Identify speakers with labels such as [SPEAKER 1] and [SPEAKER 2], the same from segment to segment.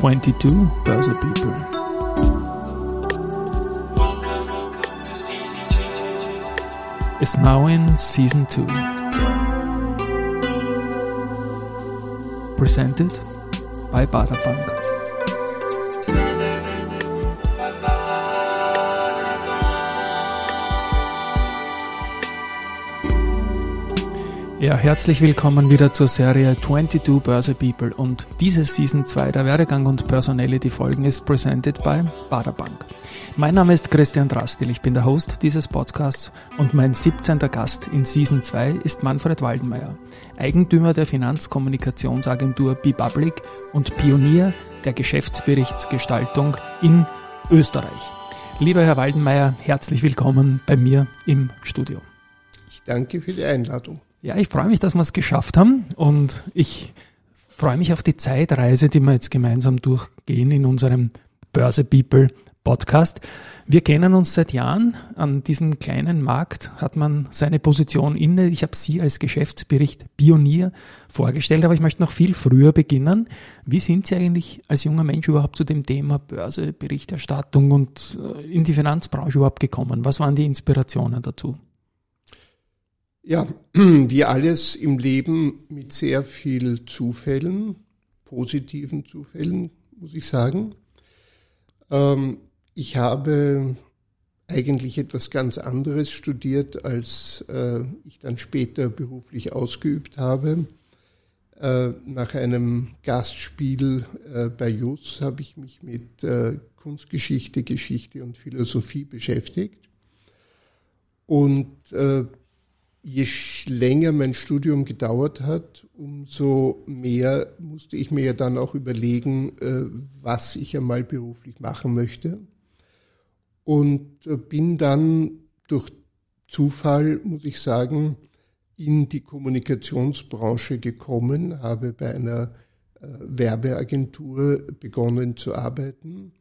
[SPEAKER 1] 22 Börse People. Is now in season 2. Presented by Bada Bank. Ja, herzlich willkommen wieder zur Serie 22 Börse People und diese Season 2 der Werdegang und Personality Folgen ist presented by Baderbank. Mein Name ist Christian Drastil, ich bin der Host dieses Podcasts und mein 17. Gast in Season 2 ist Manfred Waldenmeier, Eigentümer der Finanzkommunikationsagentur BePublic und Pionier der Geschäftsberichtsgestaltung in Österreich. Lieber Herr Waldenmeier, herzlich willkommen bei mir im Studio.
[SPEAKER 2] Ich danke für die Einladung.
[SPEAKER 1] Ja, ich freue mich, dass wir es geschafft haben und ich freue mich auf die Zeitreise, die wir jetzt gemeinsam durchgehen in unserem Börse People Podcast. Wir kennen uns seit Jahren. An diesem kleinen Markt hat man seine Position inne. Ich habe Sie als Geschäftsbericht Pionier vorgestellt, aber ich möchte noch viel früher beginnen. Wie sind Sie eigentlich als junger Mensch überhaupt zu dem Thema Börseberichterstattung und äh, in die Finanzbranche überhaupt gekommen? Was waren die Inspirationen dazu?
[SPEAKER 2] Ja, wie alles im Leben mit sehr viel Zufällen, positiven Zufällen, muss ich sagen. Ähm, ich habe eigentlich etwas ganz anderes studiert, als äh, ich dann später beruflich ausgeübt habe. Äh, nach einem Gastspiel äh, bei JUS habe ich mich mit Kunstgeschichte, Geschichte und Philosophie beschäftigt. Und je länger mein Studium gedauert hat, umso mehr musste ich mir ja dann auch überlegen, äh, was ich einmal beruflich machen möchte. Und äh, bin dann durch Zufall, muss ich sagen, in die Kommunikationsbranche gekommen, habe bei einer äh, Werbeagentur begonnen zu arbeiten,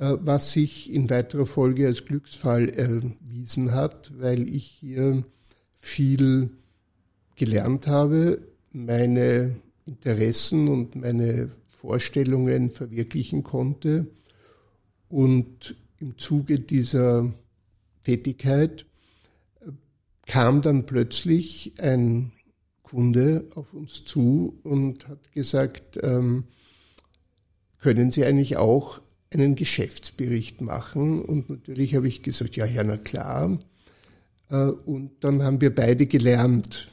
[SPEAKER 2] was sich in weiterer Folge als Glücksfall erwiesen hat, weil ich hier viel gelernt habe, meine Interessen und meine Vorstellungen verwirklichen konnte. Und im Zuge dieser Tätigkeit kam dann plötzlich ein Kunde auf uns zu und hat gesagt, ähm, können Sie eigentlich auch einen Geschäftsbericht machen? Und natürlich habe ich gesagt, ja, ja, na klar. Äh, und dann haben wir beide gelernt.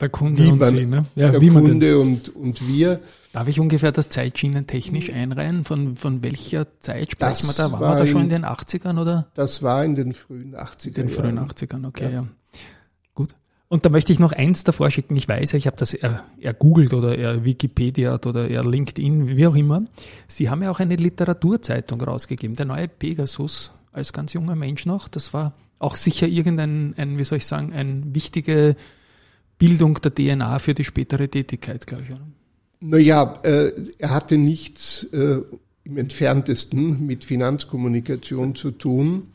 [SPEAKER 1] Der Kunde und
[SPEAKER 2] man,
[SPEAKER 1] Sie, ne?
[SPEAKER 2] Ja, der Kunde und, und wir.
[SPEAKER 1] Darf ich ungefähr das Zeitschienen technisch einreihen? Von, von welcher Zeit sprechen wir da? Waren war wir da schon in den 80ern oder?
[SPEAKER 2] Das war in den frühen 80ern.
[SPEAKER 1] In den frühen 80ern, okay, ja. ja. Gut. Und da möchte ich noch eins davor schicken. Ich weiß, ich habe das er, ergoogelt oder er Wikipedia oder er LinkedIn, wie auch immer. Sie haben ja auch eine Literaturzeitung rausgegeben, der neue Pegasus, als ganz junger Mensch noch. Das war auch sicher irgendein, ein, wie soll ich sagen, eine wichtige Bildung der DNA für die spätere Tätigkeit, glaube ich. Oder?
[SPEAKER 2] Naja, äh, er hatte nichts äh, im entferntesten mit Finanzkommunikation zu tun,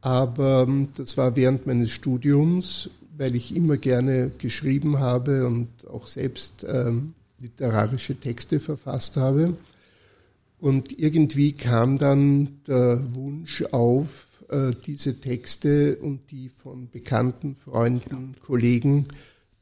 [SPEAKER 2] aber ähm, das war während meines Studiums, weil ich immer gerne geschrieben habe und auch selbst ähm, literarische Texte verfasst habe. Und irgendwie kam dann der Wunsch auf, äh, diese Texte und die von bekannten Freunden, Kollegen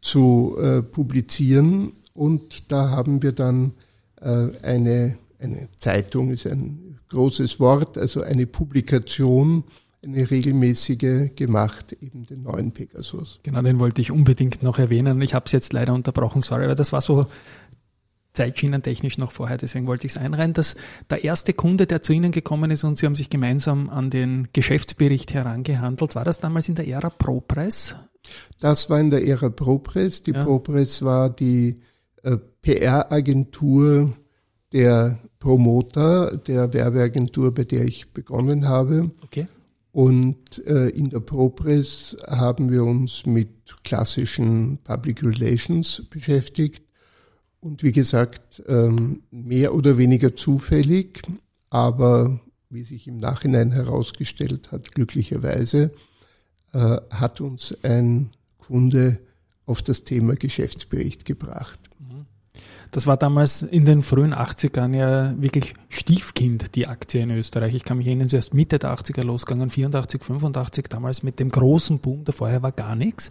[SPEAKER 2] zu äh, publizieren. Und da haben wir dann äh, eine, eine Zeitung, ist ein großes Wort, also eine Publikation, eine regelmäßige gemacht, eben den neuen Pegasus.
[SPEAKER 1] Genau, den wollte ich unbedingt noch erwähnen. Ich habe es jetzt leider unterbrochen, sorry, aber das war so zeitschienentechnisch noch vorher, deswegen wollte ich es einreihen, dass der erste Kunde, der zu Ihnen gekommen ist und Sie haben sich gemeinsam an den Geschäftsbericht herangehandelt, war das damals in der Ära ProPress?
[SPEAKER 2] Das war in der Ära ProPress. Die ja. ProPress war die äh, PR-Agentur der Promoter, der Werbeagentur, bei der ich begonnen habe.
[SPEAKER 1] Okay.
[SPEAKER 2] Und äh, in der ProPress haben wir uns mit klassischen Public Relations beschäftigt und wie gesagt, ähm, mehr oder weniger zufällig, aber wie sich im Nachhinein herausgestellt hat, glücklicherweise, äh, hat uns ein Kunde auf das Thema Geschäftsbericht gebracht. Mhm.
[SPEAKER 1] Das war damals in den frühen 80ern ja wirklich Stiefkind, die Aktie in Österreich. Ich kann mich erinnern, sie ist Mitte der 80er losgegangen, 84, 85, damals mit dem großen Boom, da vorher war gar nichts.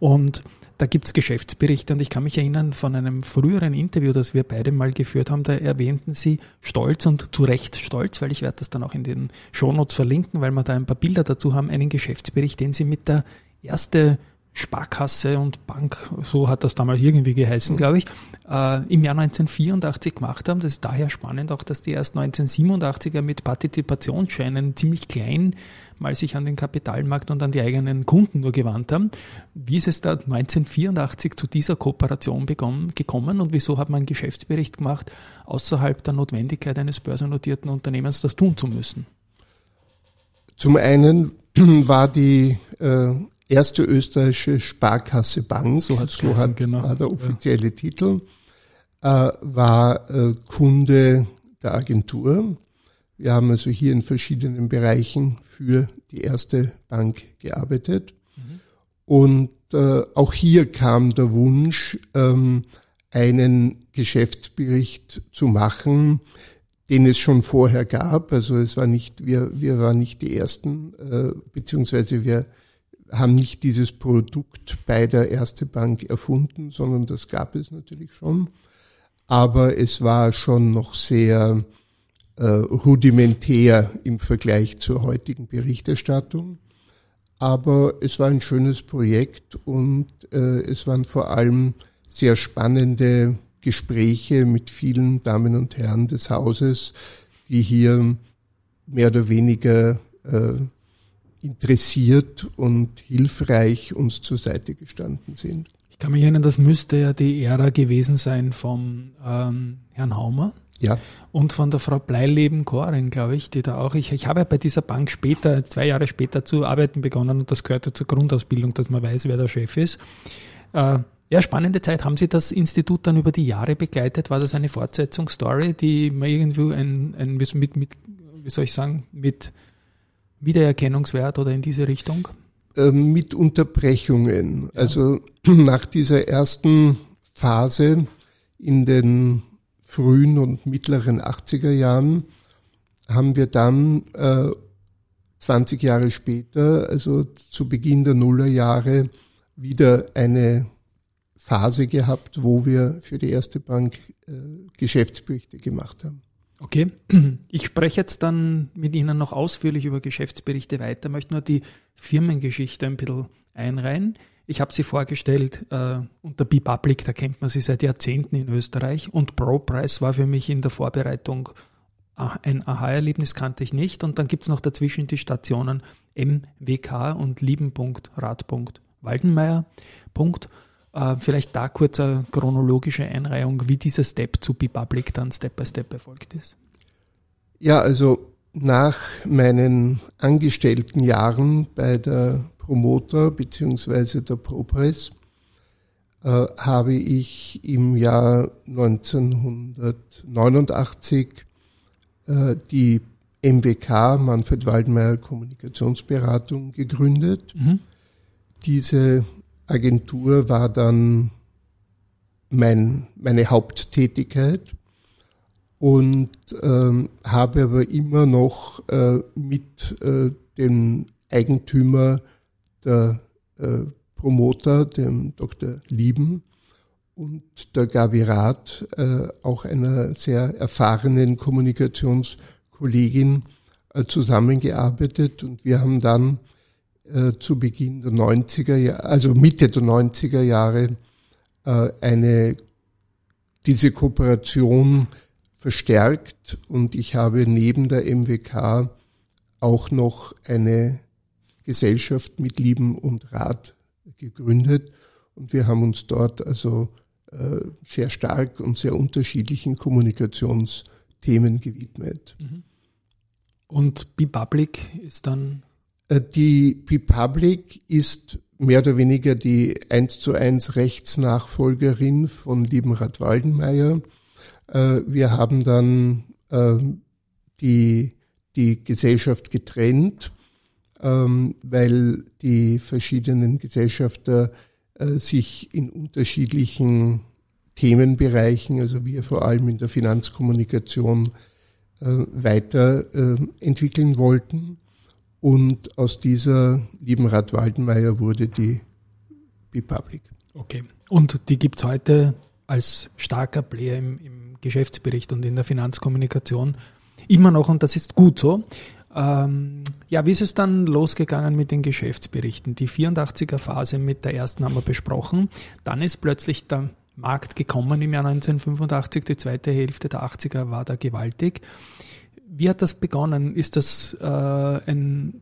[SPEAKER 1] Und da gibt's Geschäftsberichte. Und ich kann mich erinnern von einem früheren Interview, das wir beide mal geführt haben, da erwähnten sie stolz und zu Recht stolz, weil ich werde das dann auch in den Shownotes verlinken, weil wir da ein paar Bilder dazu haben, einen Geschäftsbericht, den sie mit der erste Sparkasse und Bank, so hat das damals irgendwie geheißen, glaube ich, äh, im Jahr 1984 gemacht haben. Das ist daher spannend auch, dass die erst 1987er mit Partizipationsscheinen ziemlich klein mal sich an den Kapitalmarkt und an die eigenen Kunden nur gewandt haben. Wie ist es da 1984 zu dieser Kooperation begonnen, gekommen und wieso hat man einen Geschäftsbericht gemacht, außerhalb der Notwendigkeit eines börsennotierten Unternehmens das tun zu müssen?
[SPEAKER 2] Zum einen war die äh, erste österreichische Sparkasse Bank, so, hat, so hat genau. war der offizielle ja. Titel, äh, war äh, Kunde der Agentur. Wir haben also hier in verschiedenen Bereichen für die erste Bank gearbeitet. Mhm. Und äh, auch hier kam der Wunsch, ähm, einen Geschäftsbericht zu machen, den es schon vorher gab. Also es war nicht, wir, wir waren nicht die ersten, äh, beziehungsweise wir haben nicht dieses Produkt bei der Erste Bank erfunden, sondern das gab es natürlich schon. Aber es war schon noch sehr rudimentär im Vergleich zur heutigen Berichterstattung. Aber es war ein schönes Projekt und äh, es waren vor allem sehr spannende Gespräche mit vielen Damen und Herren des Hauses, die hier mehr oder weniger äh, interessiert und hilfreich uns zur Seite gestanden sind.
[SPEAKER 1] Ich kann mich erinnern, das müsste ja die Ära gewesen sein vom ähm, Herrn Haumer.
[SPEAKER 2] Ja.
[SPEAKER 1] Und von der Frau Bleileben-Korin, glaube ich, die da auch, ich, ich habe ja bei dieser Bank später, zwei Jahre später zu arbeiten begonnen und das gehörte zur Grundausbildung, dass man weiß, wer der Chef ist. Äh, ja, spannende Zeit. Haben Sie das Institut dann über die Jahre begleitet? War das eine Fortsetzungsstory, die man irgendwie ein, ein mit, mit, wie soll ich sagen, mit Wiedererkennungswert oder in diese Richtung?
[SPEAKER 2] Ähm, mit Unterbrechungen. Ja. Also nach dieser ersten Phase in den frühen und mittleren 80er Jahren haben wir dann äh, 20 Jahre später, also zu Beginn der Nullerjahre, wieder eine Phase gehabt, wo wir für die erste Bank äh, Geschäftsberichte gemacht haben.
[SPEAKER 1] Okay, ich spreche jetzt dann mit Ihnen noch ausführlich über Geschäftsberichte weiter, möchte nur die Firmengeschichte ein bisschen einreihen. Ich habe sie vorgestellt äh, unter BePublic, da kennt man sie seit Jahrzehnten in Österreich und ProPrice war für mich in der Vorbereitung ein Aha-Erlebnis, kannte ich nicht. Und dann gibt es noch dazwischen die Stationen MWK und Lieben.rad.waldenmeier. Äh, vielleicht da kurz eine chronologische Einreihung, wie dieser Step zu BePublic dann Step by Step erfolgt ist.
[SPEAKER 2] Ja, also nach meinen angestellten Jahren bei der Promoter beziehungsweise der ProPress äh, habe ich im Jahr 1989 äh, die MBK, Manfred Waldmeier Kommunikationsberatung, gegründet. Mhm. Diese Agentur war dann mein, meine Haupttätigkeit und ähm, habe aber immer noch äh, mit äh, dem Eigentümer der äh, Promoter, dem Dr. Lieben und der Gabi Rath, äh, auch einer sehr erfahrenen Kommunikationskollegin, äh, zusammengearbeitet und wir haben dann äh, zu Beginn der 90er Jahre, also Mitte der 90er Jahre, äh, eine, diese Kooperation verstärkt und ich habe neben der MWK auch noch eine Gesellschaft mit Lieben und Rat gegründet und wir haben uns dort also äh, sehr stark und sehr unterschiedlichen Kommunikationsthemen gewidmet. Mhm.
[SPEAKER 1] Und BePublic ist dann
[SPEAKER 2] äh, die Republic ist mehr oder weniger die eins zu eins Rechtsnachfolgerin von Liebenrad Waldenmeier. Äh, wir haben dann ähm, die, die Gesellschaft getrennt, ähm, weil die verschiedenen Gesellschafter äh, sich in unterschiedlichen Themenbereichen, also wir vor allem in der Finanzkommunikation äh, weiterentwickeln äh, wollten. Und aus dieser lieben Rat Waldenmeier wurde die BePublic.
[SPEAKER 1] Okay. Und die gibt es heute als starker Player im, im, Geschäftsbericht und in der Finanzkommunikation immer noch und das ist gut so. Ähm, ja, wie ist es dann losgegangen mit den Geschäftsberichten? Die 84er Phase mit der ersten haben wir besprochen. Dann ist plötzlich der Markt gekommen im Jahr 1985. Die zweite Hälfte der 80er war da gewaltig. Wie hat das begonnen? Ist das äh, ein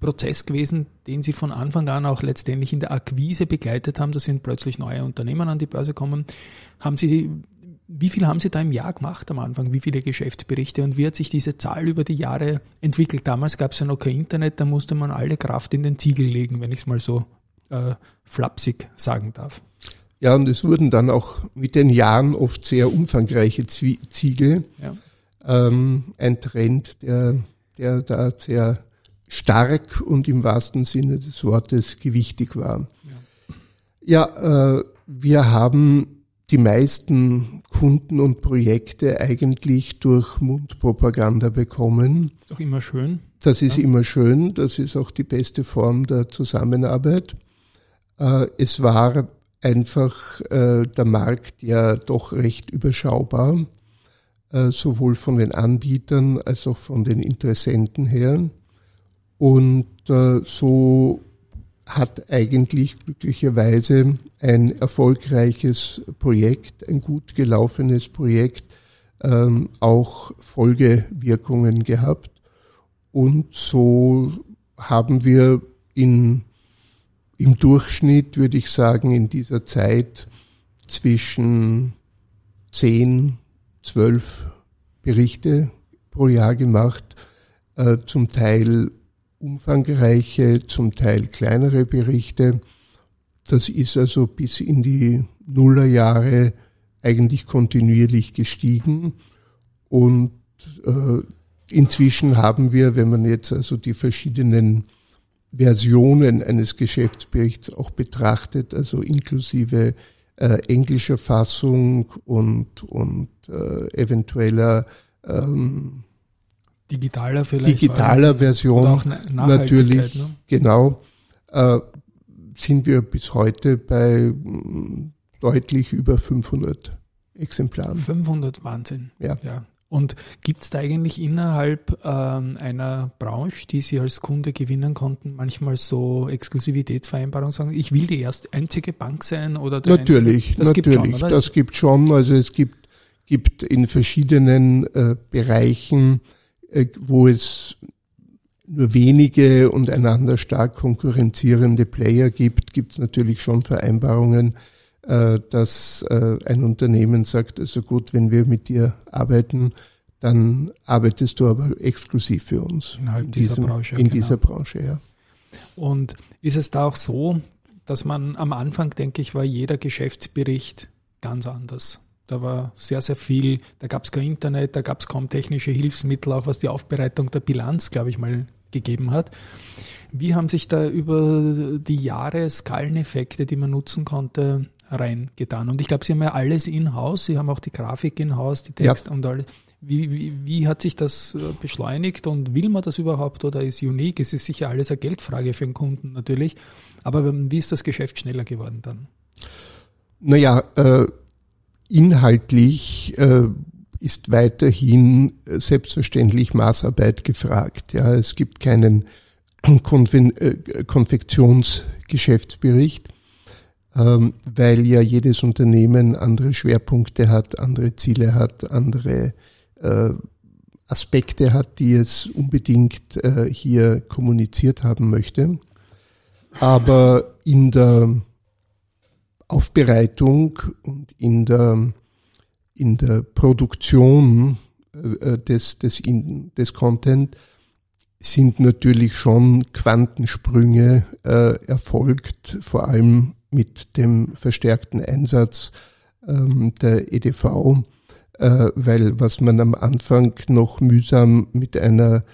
[SPEAKER 1] Prozess gewesen, den Sie von Anfang an auch letztendlich in der Akquise begleitet haben? Da sind plötzlich neue Unternehmen an die Börse gekommen. Haben Sie, wie viel haben Sie da im Jahr gemacht am Anfang? Wie viele Geschäftsberichte? Und wie hat sich diese Zahl über die Jahre entwickelt? Damals gab es ja noch kein Internet, da musste man alle Kraft in den Ziegel legen, wenn ich es mal so äh, flapsig sagen darf.
[SPEAKER 2] Ja, und es wurden dann auch mit den Jahren oft sehr umfangreiche Ziegel. Ja. Ähm, ein Trend, der, der da sehr stark und im wahrsten Sinne des Wortes gewichtig war. Ja, ja äh, wir haben die meisten Kunden und Projekte eigentlich durch Mundpropaganda bekommen.
[SPEAKER 1] Ist auch immer schön.
[SPEAKER 2] Das ist ja. immer schön. Das ist auch die beste Form der Zusammenarbeit. Äh, es war einfach äh, der Markt ja doch recht überschaubar, äh, sowohl von den Anbietern als auch von den Interessenten her. Und so hat eigentlich glücklicherweise ein erfolgreiches Projekt, ein gut gelaufenes Projekt, ähm, auch Folgewirkungen gehabt. Und so haben wir in im Durchschnitt würde ich sagen, in dieser Zeit zwischen 10, 12 Berichte pro Jahr gemacht, äh, zum Teil umfangreiche, zum Teil kleinere Berichte. Das ist also bis in die Nullerjahre eigentlich kontinuierlich gestiegen und äh, inzwischen haben wir, wenn man jetzt also die verschiedenen Versionen eines Geschäftsberichts auch betrachtet, also inklusive äh, englischer Fassung und, und äh, eventueller ähm,
[SPEAKER 1] digitaler vielleicht
[SPEAKER 2] digitaler Version natürlich ne? genau äh, sind wir bis heute bei mm, deutlich über 500 Exemplaren.
[SPEAKER 1] 500 Wahnsinn. Ja. ja. Und gibt es da eigentlich innerhalb ähm, einer Branche, die Sie als Kunde gewinnen konnten, manchmal so Exklusivitätsvereinbarungen sagen, ich will die erste einzige Bank sein oder
[SPEAKER 2] Natürlich, das natürlich, gibt schon, das gibt schon. Also es gibt, gibt in verschiedenen äh, Bereichen, wo es nur wenige und einander stark konkurrenzierende Player gibt, gibt es natürlich schon Vereinbarungen, äh, dass äh, ein Unternehmen sagt, also gut, wenn wir mit dir arbeiten, dann arbeitest du aber exklusiv für uns.
[SPEAKER 1] Innerhalb in dieser diesem, Branche.
[SPEAKER 2] In genau. dieser Branche, ja.
[SPEAKER 1] Und ist es da auch so, dass man am Anfang, denke ich, war jeder Geschäftsbericht ganz anders. Da war sehr, sehr viel, da gab es kein Internet, da gab es kaum technische Hilfsmittel, auch was die Aufbereitung der Bilanz, glaube ich, mal gegeben hat. Wie haben sich da über die Jahre Skaleneffekte, die man nutzen konnte, reingetan. Und ich glaube, Sie haben ja alles in-house, Sie haben auch die Grafik in-house, die Text ja. und alles. Wie, wie, wie hat sich das äh, beschleunigt und will man das überhaupt oder ist unique? Es ist sicher alles eine Geldfrage für den Kunden natürlich. Aber wie ist das Geschäft schneller geworden dann?
[SPEAKER 2] Naja, äh, inhaltlich äh, ist weiterhin selbstverständlich Maßarbeit gefragt. Ja, es gibt keinen Konven äh, Konfektionsgeschäftsbericht ähm, weil ja jedes Unternehmen andere Schwerpunkte hat, andere Ziele hat, andere äh, Aspekte hat, die es unbedingt äh, hier kommuniziert haben möchte. Aber in der Aufbereitung und in der, in der Produktion äh, des, des, des Content sind natürlich schon Quantensprünge äh, erfolgt, vor allem mit dem verstärkten Einsatz ähm, der EDV, äh, weil was man am Anfang noch mühsam mit einer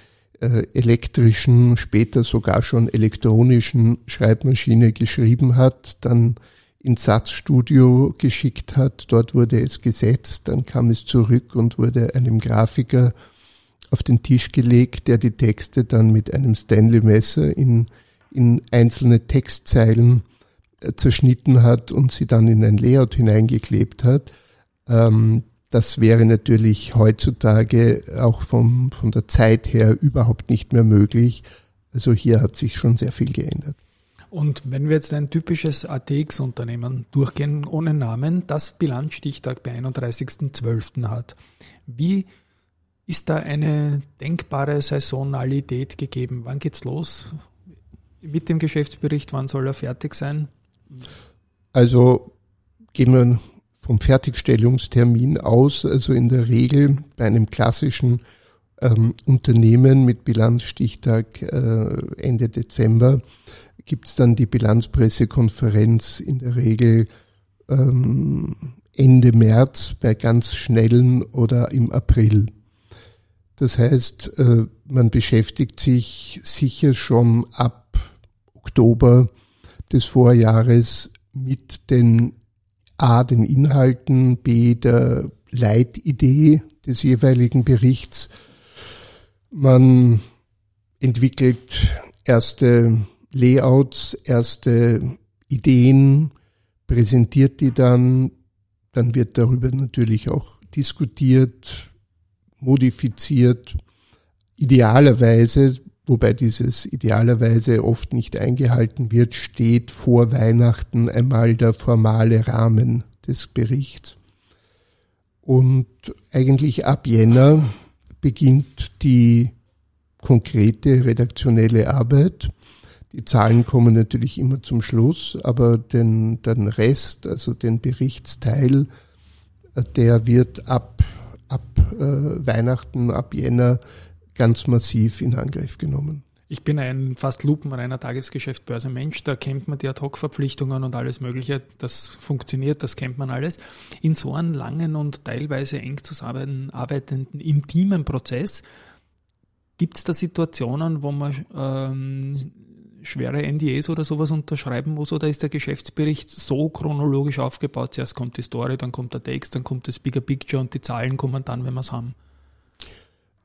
[SPEAKER 2] äh, elektrischen, später sogar schon elektronischen Schreibmaschine geschrieben hat, dann ins Satzstudio geschickt hat. Dort wurde es gesetzt, dann kam es zurück und wurde einem Grafiker auf den Tisch gelegt, der die Texte dann mit einem Stanley-Messer in, in einzelne Textzeilen äh, zerschnitten hat und sie dann in ein Layout hineingeklebt hat. Ähm, das wäre natürlich heutzutage auch vom, von der Zeit her überhaupt nicht mehr möglich. Also hier hat sich schon sehr viel geändert.
[SPEAKER 1] Und wenn wir jetzt ein typisches ATX-Unternehmen durchgehen ohne Namen, das Bilanzstichtag bei 31.12. hat, wie ist da eine denkbare Saisonalität gegeben? Wann geht's los mit dem Geschäftsbericht? Wann soll er fertig sein?
[SPEAKER 2] Also gehen wir vom Fertigstellungstermin aus. Also in der Regel bei einem klassischen ähm, Unternehmen mit Bilanzstichtag äh, Ende Dezember gibt es dann die Bilanzpressekonferenz in der Regel ähm, Ende März bei ganz schnellen oder im April. Das heißt, äh, man beschäftigt sich sicher schon ab Oktober des Vorjahres mit den A, den Inhalten, B, der Leitidee des jeweiligen Berichts. Man entwickelt erste Layouts, erste Ideen, präsentiert die dann, dann wird darüber natürlich auch diskutiert, modifiziert, idealerweise, wobei dieses idealerweise oft nicht eingehalten wird, steht vor Weihnachten einmal der formale Rahmen des Berichts. Und eigentlich ab Jänner beginnt die konkrete redaktionelle Arbeit. Die Zahlen kommen natürlich immer zum Schluss, aber den, den Rest, also den Berichtsteil, der wird ab ab äh, Weihnachten, ab Jänner ganz massiv in Angriff genommen.
[SPEAKER 1] Ich bin ein fast lupenreiner Tagesgeschäft-Börse-Mensch, da kennt man die Ad-Hoc-Verpflichtungen und alles Mögliche, das funktioniert, das kennt man alles. In so einem langen und teilweise eng zusammenarbeitenden, intimen Prozess gibt es da Situationen, wo man ähm, schwere NDAs oder sowas unterschreiben muss oder ist der Geschäftsbericht so chronologisch aufgebaut? Zuerst kommt die Story, dann kommt der Text, dann kommt das Bigger Picture und die Zahlen kommen dann, wenn wir es haben.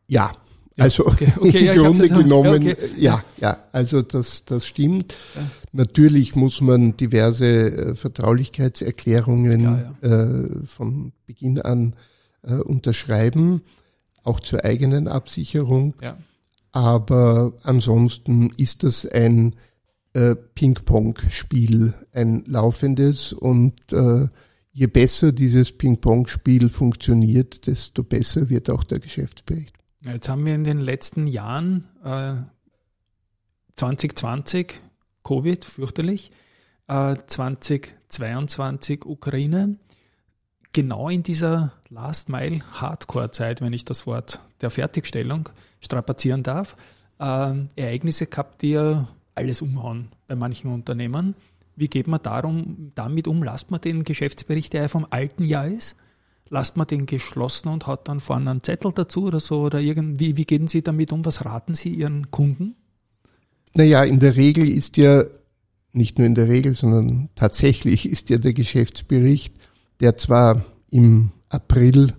[SPEAKER 2] Ja, also okay, okay, im ja, Grunde genommen, ja, okay. ja, ja, also das, das stimmt. Ja. Natürlich muss man diverse äh, Vertraulichkeitserklärungen klar, äh, von Beginn an äh, unterschreiben, auch zur eigenen Absicherung. Ja. Aber ansonsten ist das ein äh, Ping-Pong-Spiel, ein laufendes und äh, je besser dieses Ping-Pong-Spiel funktioniert, desto besser wird auch der Geschäftsbericht.
[SPEAKER 1] Jetzt haben wir in den letzten Jahren äh, 2020 Covid, fürchterlich, äh, 2022 Ukraine, genau in dieser Last Mile Hardcore Zeit, wenn ich das Wort der Fertigstellung strapazieren darf, äh, Ereignisse gehabt, die ja alles umhauen bei manchen Unternehmen. Wie geht man darum, damit um? Lasst man den Geschäftsbericht, der ja vom alten Jahr ist, lasst man den geschlossen und hat dann vorne einen Zettel dazu oder so? Oder irgendwie, wie gehen Sie damit um? Was raten Sie Ihren Kunden?
[SPEAKER 2] Naja, in der Regel ist ja, nicht nur in der Regel, sondern tatsächlich ist ja der Geschäftsbericht, der zwar im April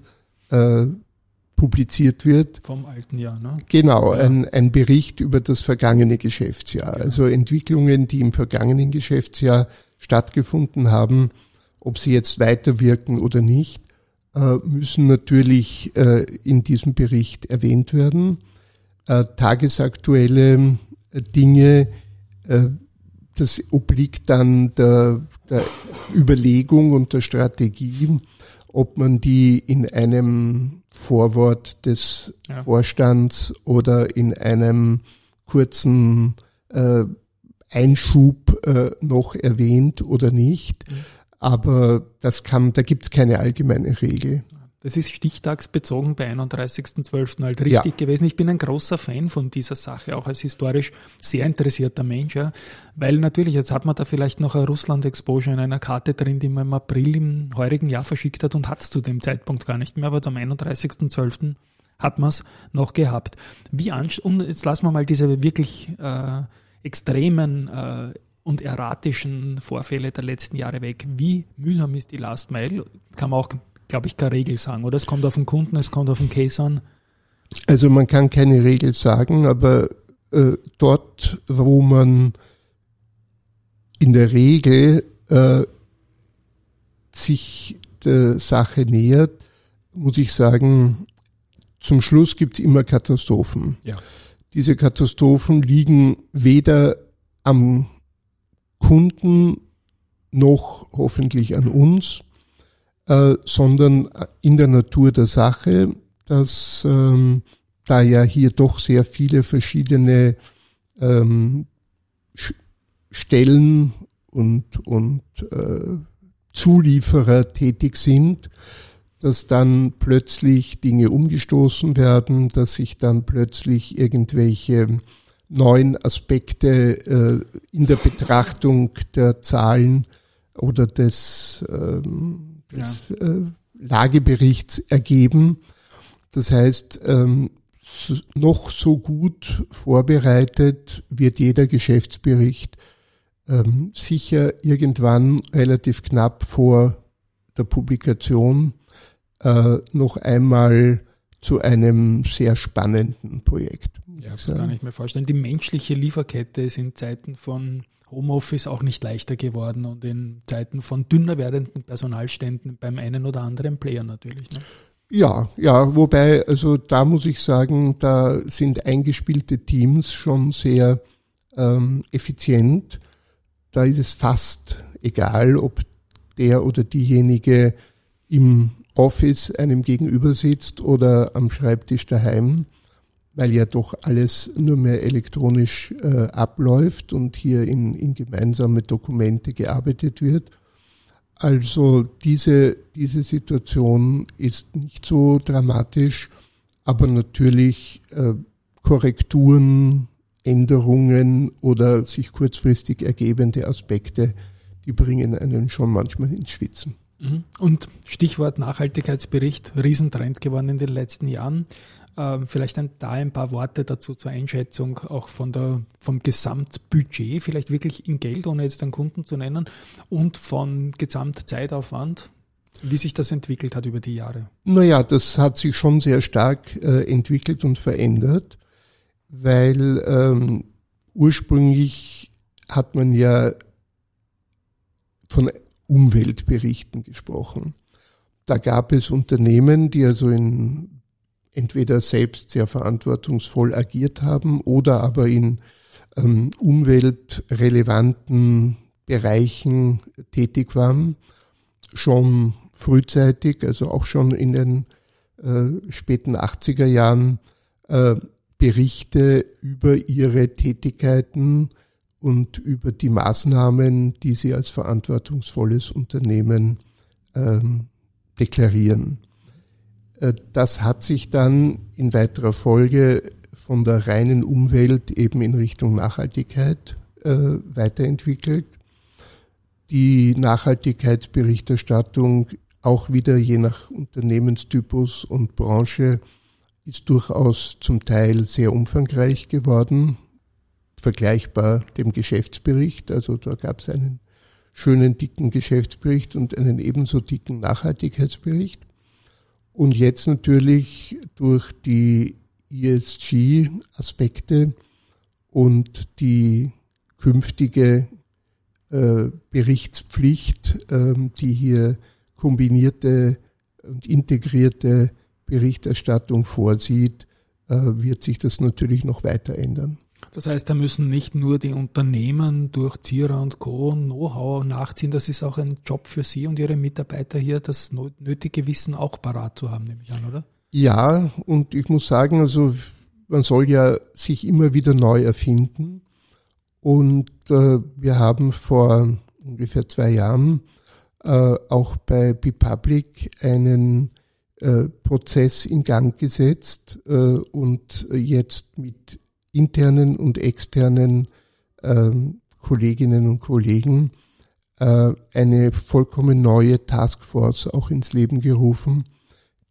[SPEAKER 2] äh, publiziert wird.
[SPEAKER 1] Vom alten Jahr, ne?
[SPEAKER 2] Genau, ja. ein, ein Bericht über das vergangene Geschäftsjahr. Ja. Also Entwicklungen, die im vergangenen Geschäftsjahr stattgefunden haben, ob sie jetzt weiterwirken oder nicht, äh, müssen natürlich äh, in diesem Bericht erwähnt werden. Äh, tagesaktuelle Dinge, das obliegt dann der, der Überlegung und der Strategie, ob man die in einem Vorwort des ja. Vorstands oder in einem kurzen äh, Einschub äh, noch erwähnt oder nicht. Mhm. Aber das kann, da gibt es keine allgemeine Regel.
[SPEAKER 1] Das ist stichtagsbezogen bei 31.12. halt richtig ja. gewesen. Ich bin ein großer Fan von dieser Sache, auch als historisch sehr interessierter Mensch, ja. weil natürlich, jetzt hat man da vielleicht noch ein Russland-Exposure in einer Karte drin, die man im April im heurigen Jahr verschickt hat und hat es zu dem Zeitpunkt gar nicht mehr, aber am 31.12. hat man es noch gehabt. Wie und jetzt lassen wir mal diese wirklich äh, extremen äh, und erratischen Vorfälle der letzten Jahre weg. Wie mühsam ist die Last Mile? Kann man auch, glaube ich, keine Regel sagen, oder? Es kommt auf den Kunden, es kommt auf den Case an.
[SPEAKER 2] Also man kann keine Regel sagen, aber äh, dort, wo man in der Regel äh, sich der Sache nähert, muss ich sagen, zum Schluss gibt es immer Katastrophen. Ja. Diese Katastrophen liegen weder am Kunden noch hoffentlich an uns, äh, sondern in der Natur der Sache, dass ähm, da ja hier doch sehr viele verschiedene ähm, Stellen und, und äh, Zulieferer tätig sind, dass dann plötzlich Dinge umgestoßen werden, dass sich dann plötzlich irgendwelche neuen Aspekte äh, in der Betrachtung der Zahlen oder des, ähm, des ja. äh, Lageberichts ergeben. Das heißt, ähm, noch so gut vorbereitet wird jeder Geschäftsbericht ähm, sicher irgendwann relativ knapp vor der Publikation äh, noch einmal zu einem sehr spannenden Projekt.
[SPEAKER 1] Ja, das kann ich mir vorstellen. Die menschliche Lieferkette ist in Zeiten von Homeoffice auch nicht leichter geworden und in Zeiten von dünner werdenden Personalständen beim einen oder anderen Player natürlich. Ne?
[SPEAKER 2] Ja, ja, wobei, also da muss ich sagen, da sind eingespielte Teams schon sehr ähm, effizient. Da ist es fast egal, ob der oder diejenige im Office einem gegenüber sitzt oder am Schreibtisch daheim, weil ja doch alles nur mehr elektronisch äh, abläuft und hier in, in gemeinsame Dokumente gearbeitet wird. Also diese, diese Situation ist nicht so dramatisch, aber natürlich äh, Korrekturen, Änderungen oder sich kurzfristig ergebende Aspekte, die bringen einen schon manchmal ins Schwitzen.
[SPEAKER 1] Mhm. Und Stichwort Nachhaltigkeitsbericht, Riesentrend geworden in den letzten Jahren. Ähm, vielleicht ein, da ein paar Worte dazu zur Einschätzung auch von der, vom Gesamtbudget, vielleicht wirklich in Geld, ohne jetzt einen Kunden zu nennen, und von Gesamtzeitaufwand, wie sich das entwickelt hat über die Jahre.
[SPEAKER 2] Naja, das hat sich schon sehr stark äh, entwickelt und verändert, weil ähm, ursprünglich hat man ja von Umweltberichten gesprochen. Da gab es Unternehmen, die also in entweder selbst sehr verantwortungsvoll agiert haben oder aber in ähm, umweltrelevanten Bereichen tätig waren, schon frühzeitig, also auch schon in den äh, späten 80er Jahren, äh, Berichte über ihre Tätigkeiten und über die Maßnahmen, die sie als verantwortungsvolles Unternehmen ähm, deklarieren. Äh, das hat sich dann in weiterer Folge von der reinen Umwelt eben in Richtung Nachhaltigkeit äh, weiterentwickelt. Die Nachhaltigkeitsberichterstattung auch wieder je nach Unternehmenstypus und Branche ist durchaus zum Teil sehr umfangreich geworden vergleichbar dem Geschäftsbericht. Also da gab es einen schönen dicken Geschäftsbericht und einen ebenso dicken Nachhaltigkeitsbericht. Und jetzt natürlich durch die ESG-Aspekte und die künftige äh, Berichtspflicht, äh, die hier kombinierte und integrierte Berichterstattung vorsieht, äh, wird sich das natürlich noch weiter ändern.
[SPEAKER 1] Das heißt, da müssen nicht nur die Unternehmen durch Zierer und Co. Know-how nachziehen, das ist auch ein Job für Sie und Ihre Mitarbeiter hier, das nötige Wissen auch parat zu haben, nehme ich an, oder?
[SPEAKER 2] Ja, und ich muss sagen, also man soll ja sich immer wieder neu erfinden. Und äh, wir haben vor ungefähr zwei Jahren äh, auch bei BePublic einen äh, Prozess in Gang gesetzt äh, und jetzt mit internen und externen ähm, Kolleginnen und Kollegen äh, eine vollkommen neue Taskforce auch ins Leben gerufen,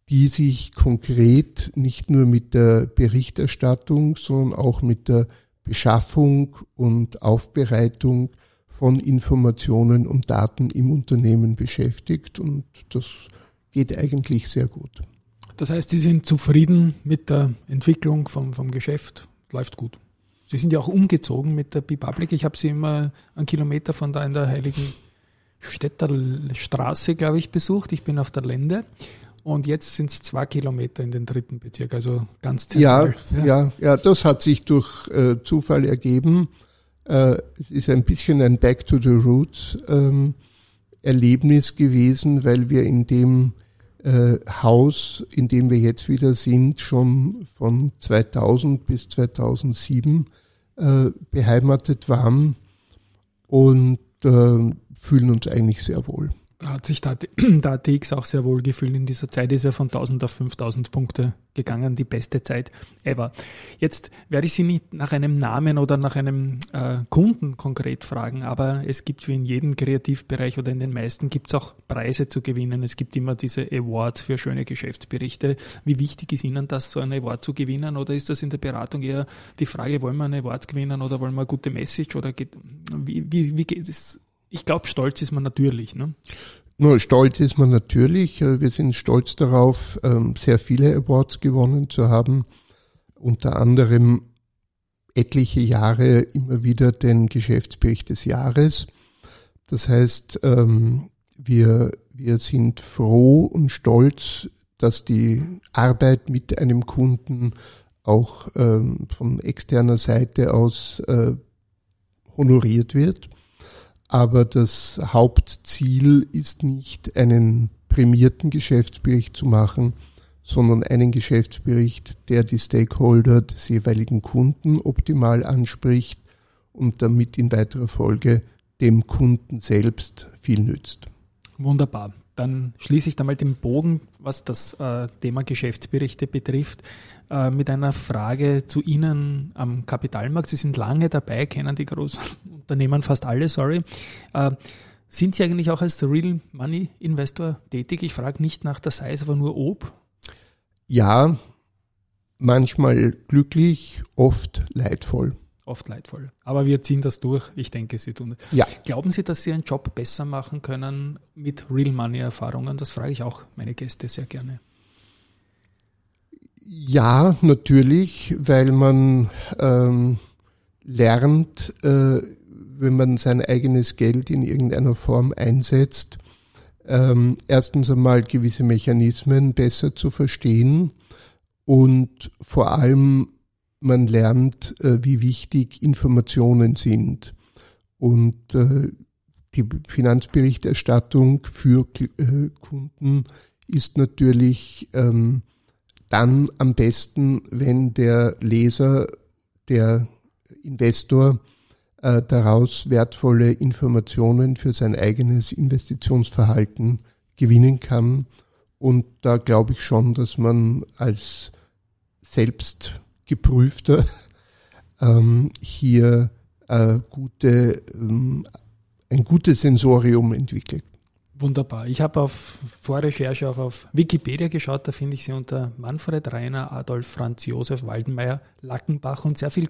[SPEAKER 2] die sich konkret nicht nur mit der Berichterstattung, sondern auch mit der Beschaffung und Aufbereitung von Informationen und Daten im Unternehmen beschäftigt und das geht eigentlich sehr gut.
[SPEAKER 1] Das heißt, Sie sind zufrieden mit der Entwicklung vom, vom Geschäft, läuft gut. Sie sind ja auch umgezogen mit der Bipublic. Ich habe Sie immer einen Kilometer von da in der Heiligen Städter Straße, glaube ich, besucht. Ich bin auf der Lände. Und jetzt sind es zwei Kilometer in den dritten Bezirk, also ganz
[SPEAKER 2] zentral. Ja, ja, ja, ja das hat sich durch äh, Zufall ergeben. Äh, es ist ein bisschen ein Back to the Roots ähm, Erlebnis gewesen, weil wir in dem äh, Haus, in dem wir jetzt wieder sind, schon von 2000 bis 2007 äh, beheimatet waren und äh, fühlen uns eigentlich sehr wohl.
[SPEAKER 1] Da hat sich der, der ATX auch sehr wohl gefühlt in dieser Zeit, ist er von 1000 auf 5000 Punkte gegangen, die beste Zeit ever. Jetzt werde ich Sie nicht nach einem Namen oder nach einem äh, Kunden konkret fragen, aber es gibt wie in jedem Kreativbereich oder in den meisten gibt es auch Preise zu gewinnen. Es gibt immer diese Awards für schöne Geschäftsberichte. Wie wichtig ist Ihnen das, so einen Award zu gewinnen oder ist das in der Beratung eher die Frage, wollen wir einen Award gewinnen oder wollen wir eine gute Message oder geht, wie, wie, wie geht es? Ich glaube, stolz ist man natürlich. Ne?
[SPEAKER 2] Nur stolz ist man natürlich. Äh, wir sind stolz darauf, ähm, sehr viele Awards gewonnen zu haben. Unter anderem etliche Jahre immer wieder den Geschäftsbericht des Jahres. Das heißt, ähm, wir, wir sind froh und stolz, dass die Arbeit mit einem Kunden auch ähm, von externer Seite aus äh, honoriert wird. Aber das Hauptziel ist nicht, einen prämierten Geschäftsbericht zu machen, sondern einen Geschäftsbericht, der die Stakeholder des jeweiligen Kunden optimal anspricht und damit in weiterer Folge dem Kunden selbst viel nützt.
[SPEAKER 1] Wunderbar. Dann schließe ich da mal den Bogen, was das äh, Thema Geschäftsberichte betrifft, äh, mit einer Frage zu Ihnen am Kapitalmarkt. Sie sind lange dabei, kennen die großen Unternehmen fast alle, sorry. Äh, sind Sie eigentlich auch als Real Money Investor tätig? Ich frage nicht nach der Size, aber nur ob.
[SPEAKER 2] Ja, manchmal glücklich, oft leidvoll
[SPEAKER 1] oft leidvoll. Aber wir ziehen das durch. Ich denke, Sie tun. Ja. Glauben Sie, dass Sie Ihren Job besser machen können mit Real Money Erfahrungen? Das frage ich auch meine Gäste sehr gerne.
[SPEAKER 2] Ja, natürlich, weil man ähm, lernt, äh, wenn man sein eigenes Geld in irgendeiner Form einsetzt, ähm, erstens einmal gewisse Mechanismen besser zu verstehen und vor allem man lernt, äh, wie wichtig Informationen sind. Und äh, die Finanzberichterstattung für äh, Kunden ist natürlich ähm, dann am besten, wenn der Leser, der Investor daraus wertvolle Informationen für sein eigenes Investitionsverhalten gewinnen kann. Und da glaube ich schon, dass man als selbst geprüfter ähm, hier äh, gute, ähm, ein gutes Sensorium entwickelt.
[SPEAKER 1] Wunderbar. Ich habe auf Vorrecherche auch auf Wikipedia geschaut, da finde ich sie unter Manfred Reiner, Adolf Franz Josef Waldenmeier, Lackenbach und sehr viel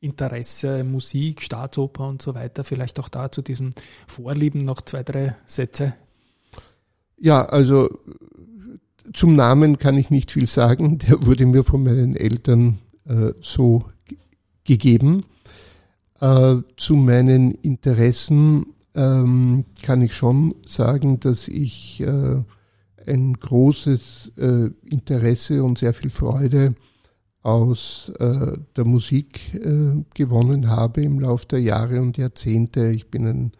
[SPEAKER 1] Kunstinteresse, Musik, Staatsoper und so weiter. Vielleicht auch da zu diesen Vorlieben noch zwei, drei Sätze.
[SPEAKER 2] Ja, also zum Namen kann ich nicht viel sagen. Der wurde mir von meinen Eltern äh, so gegeben. Äh, zu meinen Interessen ähm, kann ich schon sagen, dass ich äh, ein großes äh, Interesse und sehr viel Freude aus äh, der Musik äh, gewonnen habe im Laufe der Jahre und Jahrzehnte. Ich bin ein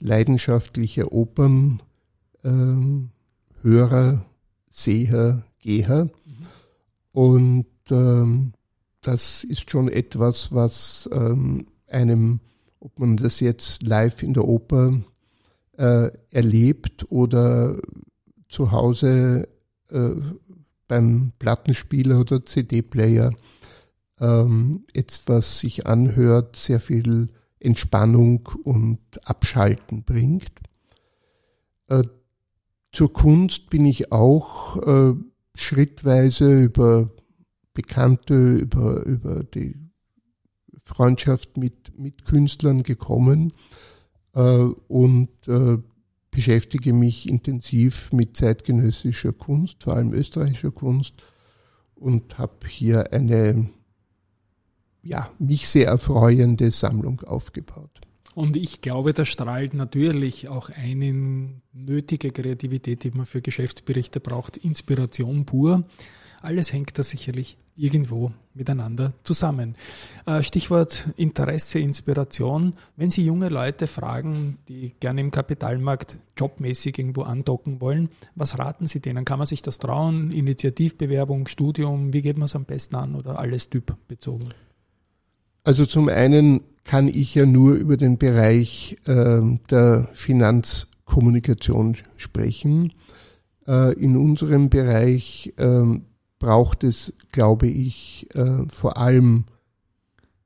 [SPEAKER 2] leidenschaftlicher Opernhörer, Seher, Geher. Mhm. Und ähm, das ist schon etwas, was ähm, einem, ob man das jetzt live in der Oper äh, erlebt oder zu Hause äh, beim Plattenspieler oder CD-Player, ähm, etwas sich anhört, sehr viel Entspannung und Abschalten bringt. Äh, zur Kunst bin ich auch äh, schrittweise über Bekannte, über, über die Freundschaft mit, mit Künstlern gekommen. äh, und äh, beschäftige mich intensiv mit zeitgenössischer Kunst, vor allem österreichischer Kunst und habe hier eine ja, mich sehr erfreuende Sammlung aufgebaut.
[SPEAKER 1] Und ich glaube, da strahlt natürlich auch eine nötige Kreativität, die man für Geschäftsberichte braucht, Inspiration pur. Alles hängt da sicherlich irgendwo miteinander zusammen. Äh, Stichwort Interesse, Inspiration. Wenn Sie junge Leute fragen, die gerne im Kapitalmarkt jobmäßig irgendwo andocken wollen, was raten Sie denen? Kann man sich das trauen? Initiativbewerbung, Studium, wie geht man es am besten an oder alles typbezogen?
[SPEAKER 2] Also zum einen kann ich ja nur über den Bereich äh, der Finanzkommunikation sprechen. Äh, in unserem Bereich äh, braucht es, glaube ich, äh, vor allem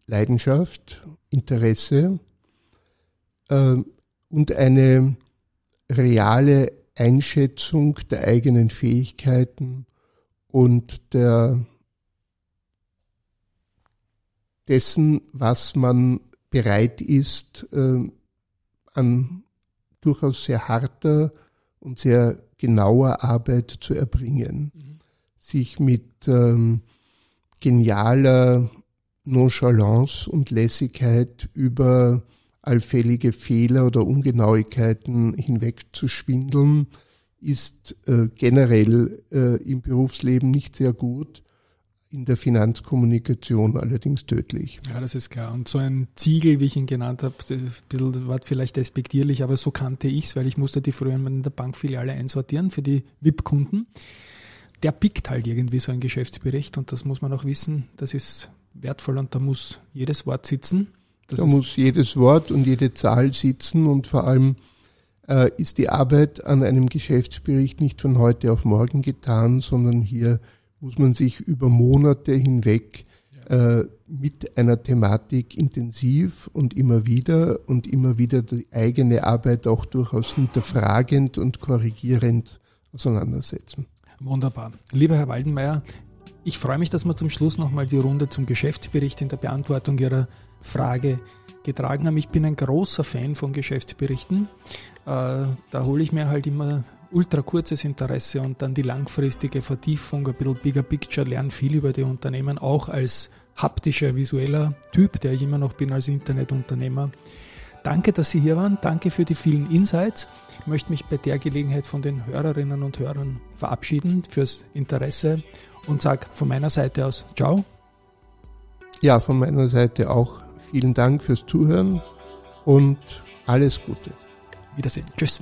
[SPEAKER 2] Leidenschaft, Interesse äh, und eine reale Einschätzung der eigenen Fähigkeiten und der dessen, was man bereit ist, äh, an durchaus sehr harter und sehr genauer Arbeit zu erbringen. Mhm. Sich mit ähm, genialer Nonchalance und Lässigkeit über allfällige Fehler oder Ungenauigkeiten hinwegzuschwindeln, ist äh, generell äh, im Berufsleben nicht sehr gut in der Finanzkommunikation allerdings tödlich.
[SPEAKER 1] Ja, das ist klar. Und so ein Ziegel, wie ich ihn genannt habe, das ein bisschen, war vielleicht despektierlich, aber so kannte ich es, weil ich musste die früher in der Bankfiliale einsortieren für die VIP-Kunden. Der pickt halt irgendwie so ein Geschäftsbericht und das muss man auch wissen, das ist wertvoll und da muss jedes Wort sitzen.
[SPEAKER 2] Das da muss jedes Wort und jede Zahl sitzen und vor allem äh, ist die Arbeit an einem Geschäftsbericht nicht von heute auf morgen getan, sondern hier muss man sich über Monate hinweg äh, mit einer Thematik intensiv und immer wieder und immer wieder die eigene Arbeit auch durchaus hinterfragend und korrigierend auseinandersetzen.
[SPEAKER 1] Wunderbar. Lieber Herr Waldenmeier, ich freue mich, dass wir zum Schluss nochmal die Runde zum Geschäftsbericht in der Beantwortung Ihrer Frage getragen haben. Ich bin ein großer Fan von Geschäftsberichten. Äh, da hole ich mir halt immer ultra kurzes Interesse und dann die langfristige Vertiefung, ein bisschen bigger picture, lernen viel über die Unternehmen, auch als haptischer, visueller Typ, der ich immer noch bin als Internetunternehmer. Danke, dass Sie hier waren. Danke für die vielen Insights. Ich möchte mich bei der Gelegenheit von den Hörerinnen und Hörern verabschieden fürs Interesse und sage von meiner Seite aus Ciao.
[SPEAKER 2] Ja, von meiner Seite auch vielen Dank fürs Zuhören und alles Gute.
[SPEAKER 1] Wiedersehen. Tschüss.